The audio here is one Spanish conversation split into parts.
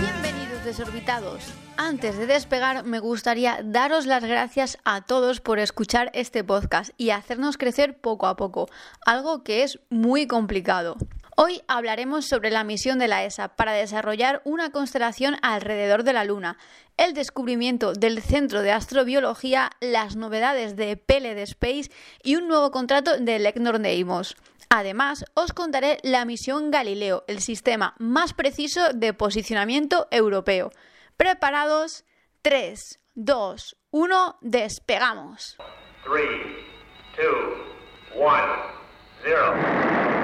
Bienvenidos desorbitados. Antes de despegar, me gustaría daros las gracias a todos por escuchar este podcast y hacernos crecer poco a poco, algo que es muy complicado. Hoy hablaremos sobre la misión de la ESA para desarrollar una constelación alrededor de la Luna, el descubrimiento del Centro de Astrobiología, las novedades de PLD Space y un nuevo contrato de Lecnor Deimos. Además, os contaré la misión Galileo, el sistema más preciso de posicionamiento europeo. ¿Preparados? 3, 2, 1, despegamos. 3, 2, 1, 0.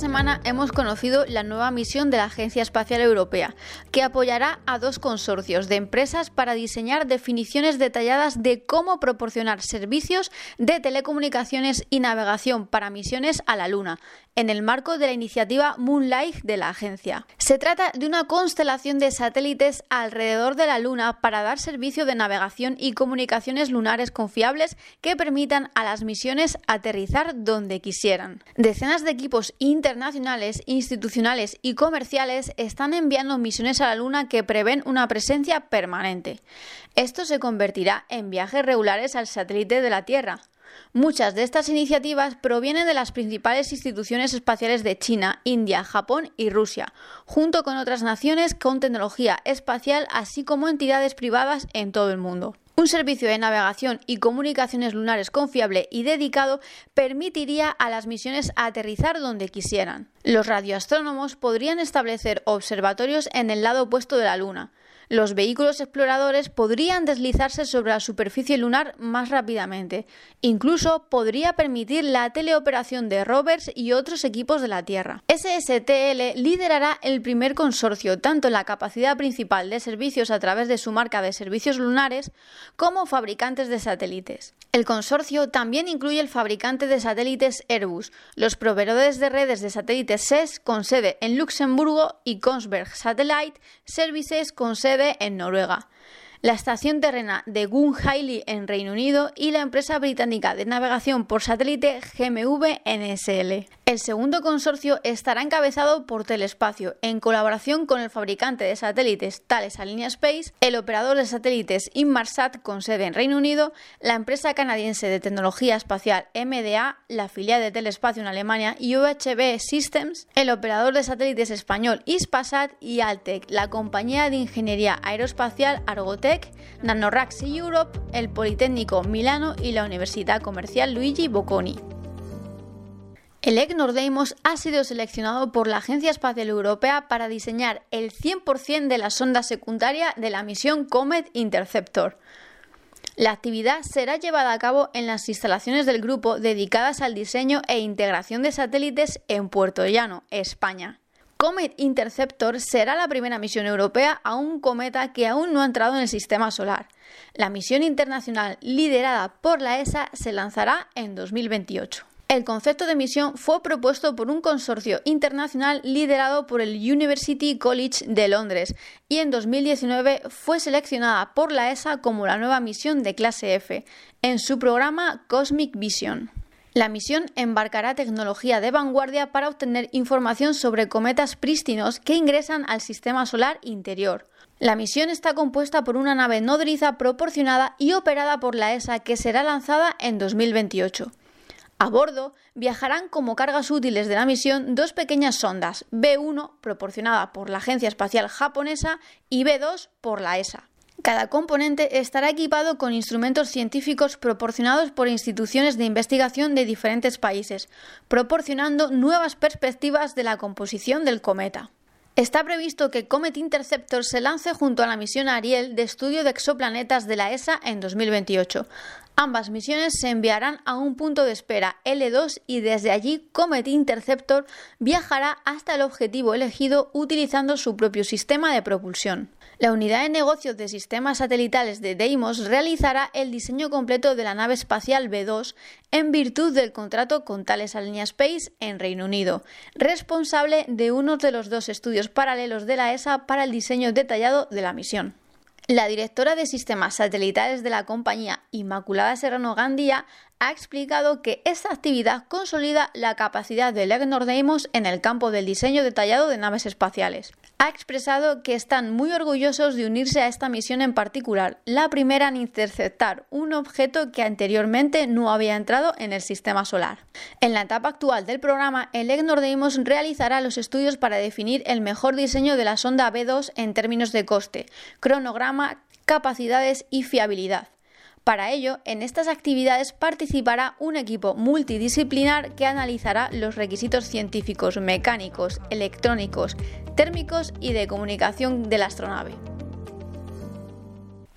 Semana hemos conocido la nueva misión de la Agencia Espacial Europea, que apoyará a dos consorcios de empresas para diseñar definiciones detalladas de cómo proporcionar servicios de telecomunicaciones y navegación para misiones a la Luna, en el marco de la iniciativa Moonlight de la agencia. Se trata de una constelación de satélites alrededor de la Luna para dar servicio de navegación y comunicaciones lunares confiables que permitan a las misiones aterrizar donde quisieran. Decenas de equipos internacionales, institucionales y comerciales están enviando misiones a la Luna que prevén una presencia permanente. Esto se convertirá en viajes regulares al satélite de la Tierra. Muchas de estas iniciativas provienen de las principales instituciones espaciales de China, India, Japón y Rusia, junto con otras naciones con tecnología espacial, así como entidades privadas en todo el mundo. Un servicio de navegación y comunicaciones lunares confiable y dedicado permitiría a las misiones aterrizar donde quisieran. Los radioastrónomos podrían establecer observatorios en el lado opuesto de la Luna, los vehículos exploradores podrían deslizarse sobre la superficie lunar más rápidamente. Incluso podría permitir la teleoperación de rovers y otros equipos de la Tierra. SSTL liderará el primer consorcio tanto en la capacidad principal de servicios a través de su marca de servicios lunares como fabricantes de satélites. El consorcio también incluye el fabricante de satélites Airbus, los proveedores de redes de satélites SES con sede en Luxemburgo y Kongsberg Satellite Services con sede en Noruega la estación terrena de Gunn-Hailey en Reino Unido y la empresa británica de navegación por satélite GMV NSL. El segundo consorcio estará encabezado por Telespacio, en colaboración con el fabricante de satélites Thales Alenia Space, el operador de satélites Inmarsat con sede en Reino Unido, la empresa canadiense de tecnología espacial MDA, la filial de Telespacio en Alemania y UHB Systems, el operador de satélites español Ispasat y Altec, la compañía de ingeniería aeroespacial Argotec Nanoraxi Europe, el Politécnico Milano y la Universidad Comercial Luigi Bocconi. El EGNOR Deimos ha sido seleccionado por la Agencia Espacial Europea para diseñar el 100% de la sonda secundaria de la misión Comet Interceptor. La actividad será llevada a cabo en las instalaciones del grupo dedicadas al diseño e integración de satélites en Puerto Llano, España. Comet Interceptor será la primera misión europea a un cometa que aún no ha entrado en el sistema solar. La misión internacional liderada por la ESA se lanzará en 2028. El concepto de misión fue propuesto por un consorcio internacional liderado por el University College de Londres y en 2019 fue seleccionada por la ESA como la nueva misión de clase F en su programa Cosmic Vision. La misión embarcará tecnología de vanguardia para obtener información sobre cometas prístinos que ingresan al sistema solar interior. La misión está compuesta por una nave nodriza proporcionada y operada por la ESA que será lanzada en 2028. A bordo viajarán como cargas útiles de la misión dos pequeñas sondas, B1 proporcionada por la Agencia Espacial Japonesa y B2 por la ESA. Cada componente estará equipado con instrumentos científicos proporcionados por instituciones de investigación de diferentes países, proporcionando nuevas perspectivas de la composición del cometa. Está previsto que Comet Interceptor se lance junto a la misión Ariel de estudio de exoplanetas de la ESA en 2028. Ambas misiones se enviarán a un punto de espera L2 y desde allí Comet Interceptor viajará hasta el objetivo elegido utilizando su propio sistema de propulsión. La unidad de negocios de sistemas satelitales de Deimos realizará el diseño completo de la nave espacial B2 en virtud del contrato con Thales Alenia Space en Reino Unido, responsable de uno de los dos estudios paralelos de la ESA para el diseño detallado de la misión. La directora de sistemas satelitales de la compañía, Inmaculada Serrano Gandía, ha explicado que esta actividad consolida la capacidad del Egnor Deimos en el campo del diseño detallado de naves espaciales. Ha expresado que están muy orgullosos de unirse a esta misión en particular, la primera en interceptar un objeto que anteriormente no había entrado en el sistema solar. En la etapa actual del programa, el Egnor Deimos realizará los estudios para definir el mejor diseño de la sonda B2 en términos de coste, cronograma, capacidades y fiabilidad. Para ello, en estas actividades participará un equipo multidisciplinar que analizará los requisitos científicos, mecánicos, electrónicos, térmicos y de comunicación de la astronave.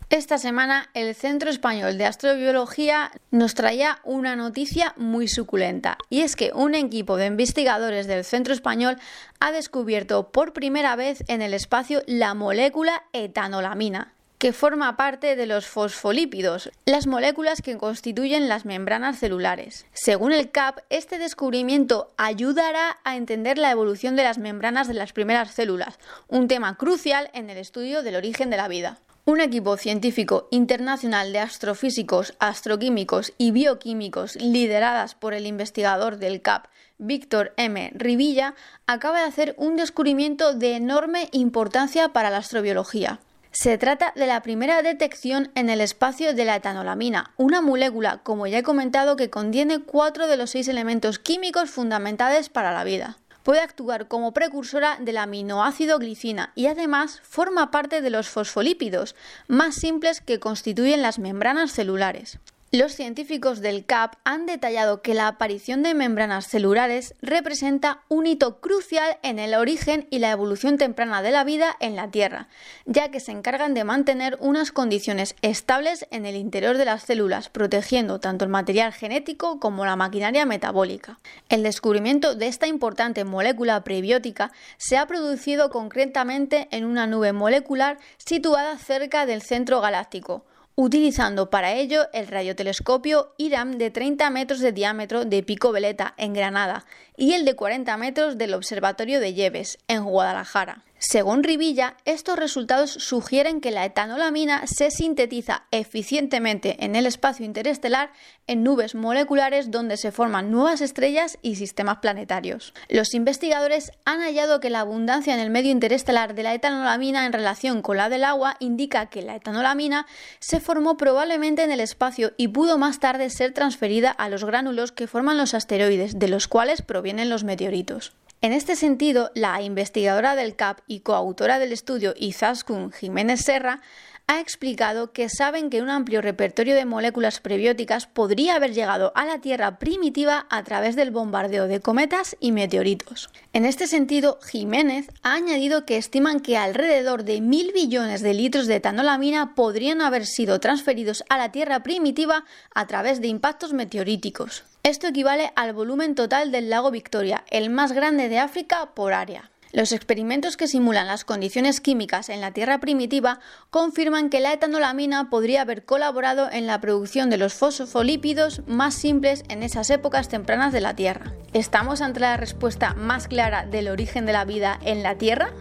Esta semana el Centro Español de Astrobiología nos traía una noticia muy suculenta y es que un equipo de investigadores del Centro Español ha descubierto por primera vez en el espacio la molécula etanolamina que forma parte de los fosfolípidos, las moléculas que constituyen las membranas celulares. Según el CAP, este descubrimiento ayudará a entender la evolución de las membranas de las primeras células, un tema crucial en el estudio del origen de la vida. Un equipo científico internacional de astrofísicos, astroquímicos y bioquímicos lideradas por el investigador del CAP, Víctor M. Rivilla, acaba de hacer un descubrimiento de enorme importancia para la astrobiología. Se trata de la primera detección en el espacio de la etanolamina, una molécula, como ya he comentado, que contiene cuatro de los seis elementos químicos fundamentales para la vida. Puede actuar como precursora del aminoácido glicina y además forma parte de los fosfolípidos, más simples que constituyen las membranas celulares. Los científicos del CAP han detallado que la aparición de membranas celulares representa un hito crucial en el origen y la evolución temprana de la vida en la Tierra, ya que se encargan de mantener unas condiciones estables en el interior de las células, protegiendo tanto el material genético como la maquinaria metabólica. El descubrimiento de esta importante molécula prebiótica se ha producido concretamente en una nube molecular situada cerca del centro galáctico, utilizando para ello el radiotelescopio IRAM de 30 metros de diámetro de Pico Veleta en Granada y el de 40 metros del Observatorio de Lleves en Guadalajara. Según Rivilla, estos resultados sugieren que la etanolamina se sintetiza eficientemente en el espacio interestelar en nubes moleculares donde se forman nuevas estrellas y sistemas planetarios. Los investigadores han hallado que la abundancia en el medio interestelar de la etanolamina en relación con la del agua indica que la etanolamina se formó probablemente en el espacio y pudo más tarde ser transferida a los gránulos que forman los asteroides, de los cuales provienen los meteoritos. En este sentido, la investigadora del CAP y coautora del estudio Izaskun Jiménez Serra ha explicado que saben que un amplio repertorio de moléculas prebióticas podría haber llegado a la Tierra primitiva a través del bombardeo de cometas y meteoritos. En este sentido, Jiménez ha añadido que estiman que alrededor de mil billones de litros de etanolamina podrían haber sido transferidos a la Tierra primitiva a través de impactos meteoríticos. Esto equivale al volumen total del lago Victoria, el más grande de África por área. Los experimentos que simulan las condiciones químicas en la Tierra primitiva confirman que la etanolamina podría haber colaborado en la producción de los fosfolípidos más simples en esas épocas tempranas de la Tierra. ¿Estamos ante la respuesta más clara del origen de la vida en la Tierra?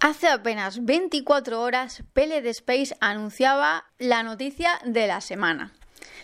Hace apenas 24 horas, Pele Space anunciaba la noticia de la semana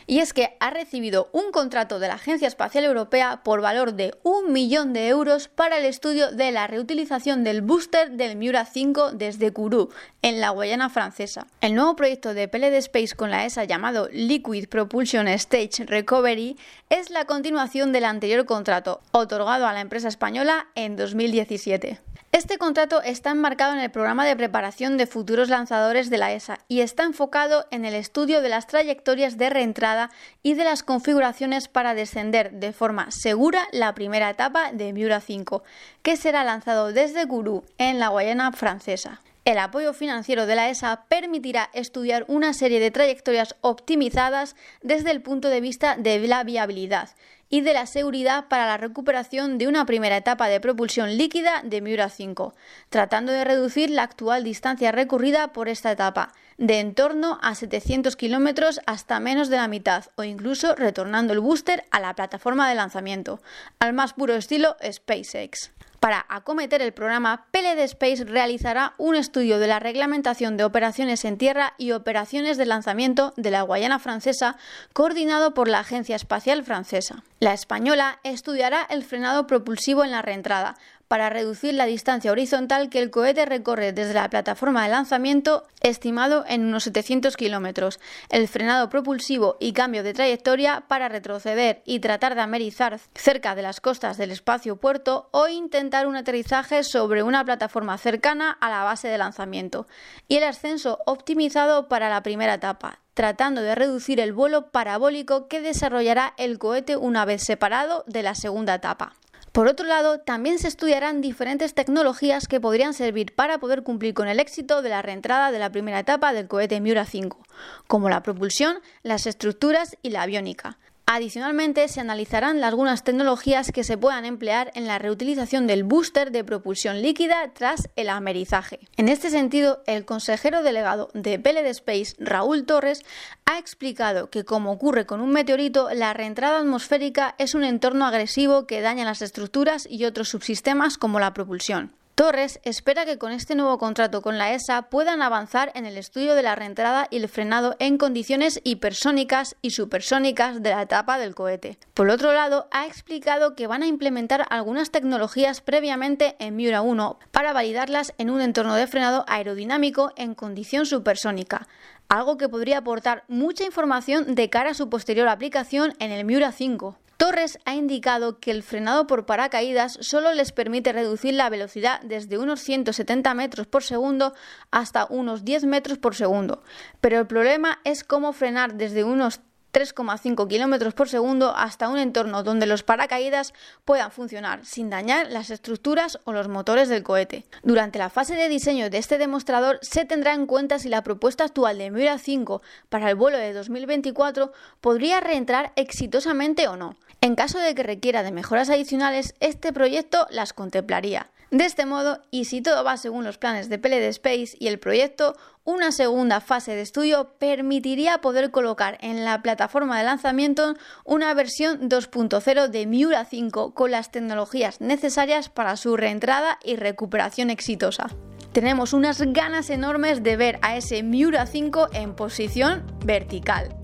y es que ha recibido un contrato de la Agencia Espacial Europea por valor de un millón de euros para el estudio de la reutilización del booster del Miura 5 desde Kourou, en la Guayana francesa. El nuevo proyecto de PLD Space con la ESA llamado Liquid Propulsion Stage Recovery es la continuación del anterior contrato, otorgado a la empresa española en 2017. Este contrato está enmarcado en el programa de preparación de futuros lanzadores de la ESA y está enfocado en el estudio de las trayectorias de reentrada y de las configuraciones para descender de forma segura la primera etapa de Miura 5, que será lanzado desde Kourou en la Guayana francesa. El apoyo financiero de la ESA permitirá estudiar una serie de trayectorias optimizadas desde el punto de vista de la viabilidad y de la seguridad para la recuperación de una primera etapa de propulsión líquida de Miura 5, tratando de reducir la actual distancia recorrida por esta etapa, de en torno a 700 kilómetros hasta menos de la mitad, o incluso retornando el booster a la plataforma de lanzamiento, al más puro estilo SpaceX. Para acometer el programa, PLD Space realizará un estudio de la reglamentación de operaciones en tierra y operaciones de lanzamiento de la Guayana francesa, coordinado por la Agencia Espacial Francesa. La española estudiará el frenado propulsivo en la reentrada, para reducir la distancia horizontal que el cohete recorre desde la plataforma de lanzamiento, estimado en unos 700 kilómetros, el frenado propulsivo y cambio de trayectoria para retroceder y tratar de amerizar cerca de las costas del espacio puerto o intentar un aterrizaje sobre una plataforma cercana a la base de lanzamiento, y el ascenso optimizado para la primera etapa, tratando de reducir el vuelo parabólico que desarrollará el cohete una vez separado de la segunda etapa. Por otro lado, también se estudiarán diferentes tecnologías que podrían servir para poder cumplir con el éxito de la reentrada de la primera etapa del cohete Miura 5, como la propulsión, las estructuras y la aviónica. Adicionalmente, se analizarán algunas tecnologías que se puedan emplear en la reutilización del booster de propulsión líquida tras el amerizaje. En este sentido, el consejero delegado de PLD Space, Raúl Torres, ha explicado que, como ocurre con un meteorito, la reentrada atmosférica es un entorno agresivo que daña las estructuras y otros subsistemas como la propulsión. Torres espera que con este nuevo contrato con la ESA puedan avanzar en el estudio de la reentrada y el frenado en condiciones hipersónicas y supersónicas de la etapa del cohete. Por otro lado, ha explicado que van a implementar algunas tecnologías previamente en Miura 1 para validarlas en un entorno de frenado aerodinámico en condición supersónica, algo que podría aportar mucha información de cara a su posterior aplicación en el Miura 5. Torres ha indicado que el frenado por paracaídas solo les permite reducir la velocidad desde unos 170 metros por segundo hasta unos 10 metros por segundo, pero el problema es cómo frenar desde unos 3,5 km por segundo hasta un entorno donde los paracaídas puedan funcionar sin dañar las estructuras o los motores del cohete. Durante la fase de diseño de este demostrador se tendrá en cuenta si la propuesta actual de Miura 5 para el vuelo de 2024 podría reentrar exitosamente o no. En caso de que requiera de mejoras adicionales, este proyecto las contemplaría. De este modo, y si todo va según los planes de PLD Space y el proyecto, una segunda fase de estudio permitiría poder colocar en la plataforma de lanzamiento una versión 2.0 de Miura 5 con las tecnologías necesarias para su reentrada y recuperación exitosa. Tenemos unas ganas enormes de ver a ese Miura 5 en posición vertical.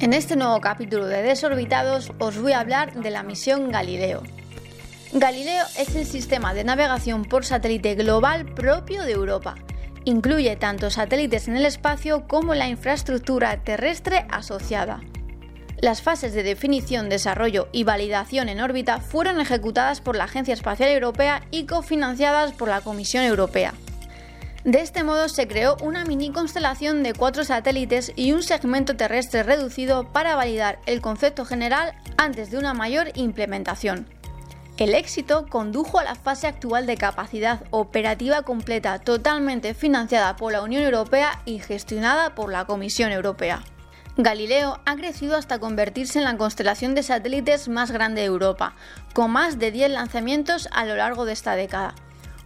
En este nuevo capítulo de Desorbitados os voy a hablar de la misión Galileo. Galileo es el sistema de navegación por satélite global propio de Europa. Incluye tanto satélites en el espacio como la infraestructura terrestre asociada. Las fases de definición, desarrollo y validación en órbita fueron ejecutadas por la Agencia Espacial Europea y cofinanciadas por la Comisión Europea. De este modo se creó una mini constelación de cuatro satélites y un segmento terrestre reducido para validar el concepto general antes de una mayor implementación. El éxito condujo a la fase actual de capacidad operativa completa totalmente financiada por la Unión Europea y gestionada por la Comisión Europea. Galileo ha crecido hasta convertirse en la constelación de satélites más grande de Europa, con más de 10 lanzamientos a lo largo de esta década.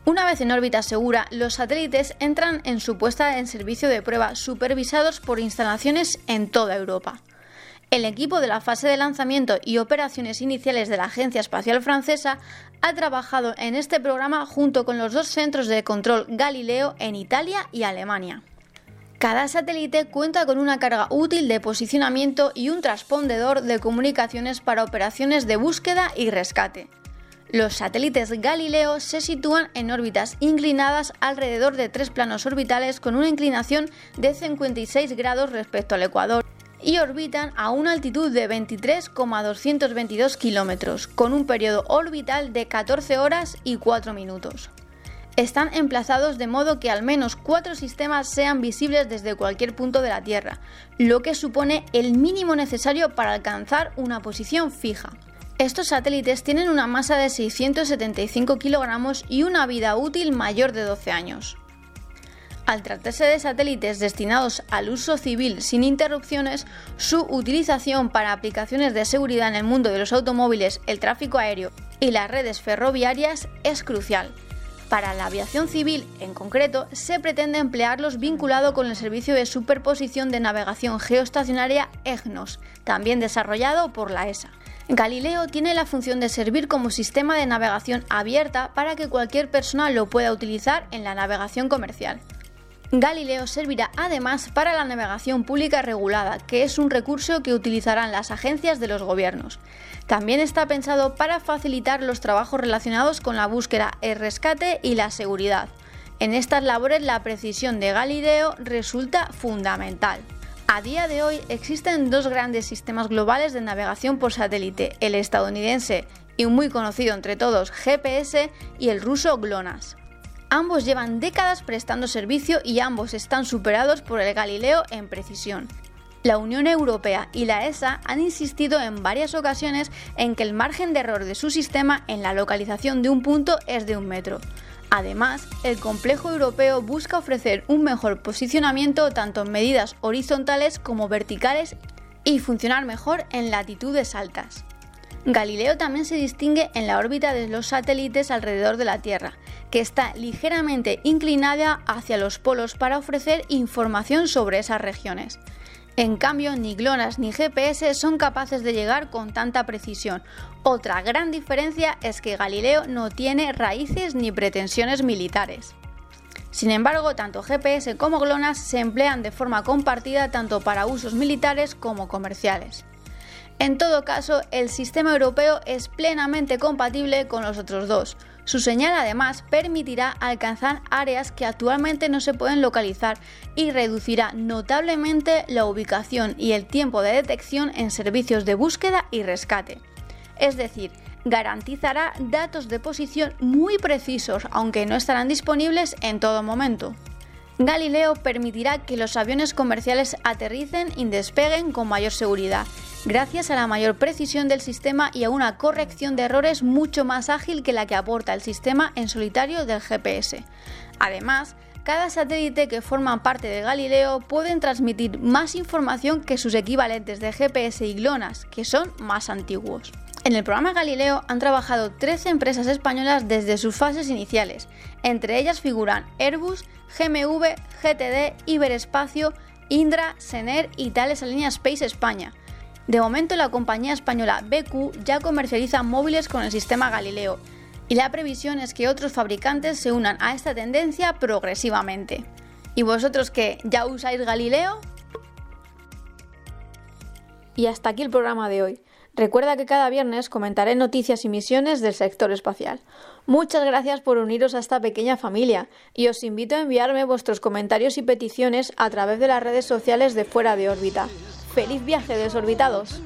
Una vez en órbita segura, los satélites entran en su puesta en servicio de prueba supervisados por instalaciones en toda Europa. El equipo de la fase de lanzamiento y operaciones iniciales de la Agencia Espacial Francesa ha trabajado en este programa junto con los dos centros de control Galileo en Italia y Alemania. Cada satélite cuenta con una carga útil de posicionamiento y un transpondedor de comunicaciones para operaciones de búsqueda y rescate. Los satélites Galileo se sitúan en órbitas inclinadas alrededor de tres planos orbitales con una inclinación de 56 grados respecto al ecuador y orbitan a una altitud de 23,222 kilómetros, con un periodo orbital de 14 horas y 4 minutos. Están emplazados de modo que al menos cuatro sistemas sean visibles desde cualquier punto de la Tierra, lo que supone el mínimo necesario para alcanzar una posición fija. Estos satélites tienen una masa de 675 kilogramos y una vida útil mayor de 12 años. Al tratarse de satélites destinados al uso civil sin interrupciones, su utilización para aplicaciones de seguridad en el mundo de los automóviles, el tráfico aéreo y las redes ferroviarias es crucial. Para la aviación civil, en concreto, se pretende emplearlos vinculado con el servicio de superposición de navegación geoestacionaria EGNOS, también desarrollado por la ESA. Galileo tiene la función de servir como sistema de navegación abierta para que cualquier persona lo pueda utilizar en la navegación comercial. Galileo servirá además para la navegación pública regulada, que es un recurso que utilizarán las agencias de los gobiernos. También está pensado para facilitar los trabajos relacionados con la búsqueda, el rescate y la seguridad. En estas labores la precisión de Galileo resulta fundamental. A día de hoy existen dos grandes sistemas globales de navegación por satélite, el estadounidense y muy conocido entre todos GPS y el ruso GLONASS. Ambos llevan décadas prestando servicio y ambos están superados por el Galileo en precisión. La Unión Europea y la ESA han insistido en varias ocasiones en que el margen de error de su sistema en la localización de un punto es de un metro. Además, el complejo europeo busca ofrecer un mejor posicionamiento tanto en medidas horizontales como verticales y funcionar mejor en latitudes altas. Galileo también se distingue en la órbita de los satélites alrededor de la Tierra, que está ligeramente inclinada hacia los polos para ofrecer información sobre esas regiones. En cambio, ni GLONASS ni GPS son capaces de llegar con tanta precisión. Otra gran diferencia es que Galileo no tiene raíces ni pretensiones militares. Sin embargo, tanto GPS como GLONASS se emplean de forma compartida tanto para usos militares como comerciales. En todo caso, el sistema europeo es plenamente compatible con los otros dos. Su señal además permitirá alcanzar áreas que actualmente no se pueden localizar y reducirá notablemente la ubicación y el tiempo de detección en servicios de búsqueda y rescate. Es decir, garantizará datos de posición muy precisos, aunque no estarán disponibles en todo momento. Galileo permitirá que los aviones comerciales aterricen y despeguen con mayor seguridad gracias a la mayor precisión del sistema y a una corrección de errores mucho más ágil que la que aporta el sistema en solitario del GPS. Además, cada satélite que forma parte de Galileo pueden transmitir más información que sus equivalentes de GPS y GLONASS, que son más antiguos. En el programa Galileo han trabajado 13 empresas españolas desde sus fases iniciales. Entre ellas figuran Airbus, GMV, GTD, Iberespacio, Indra, Sener y Thales Alenia Space España. De momento la compañía española BQ ya comercializa móviles con el sistema Galileo y la previsión es que otros fabricantes se unan a esta tendencia progresivamente. ¿Y vosotros qué? ¿Ya usáis Galileo? Y hasta aquí el programa de hoy. Recuerda que cada viernes comentaré noticias y misiones del sector espacial. Muchas gracias por uniros a esta pequeña familia y os invito a enviarme vuestros comentarios y peticiones a través de las redes sociales de Fuera de órbita. ¡Feliz viaje, desorbitados!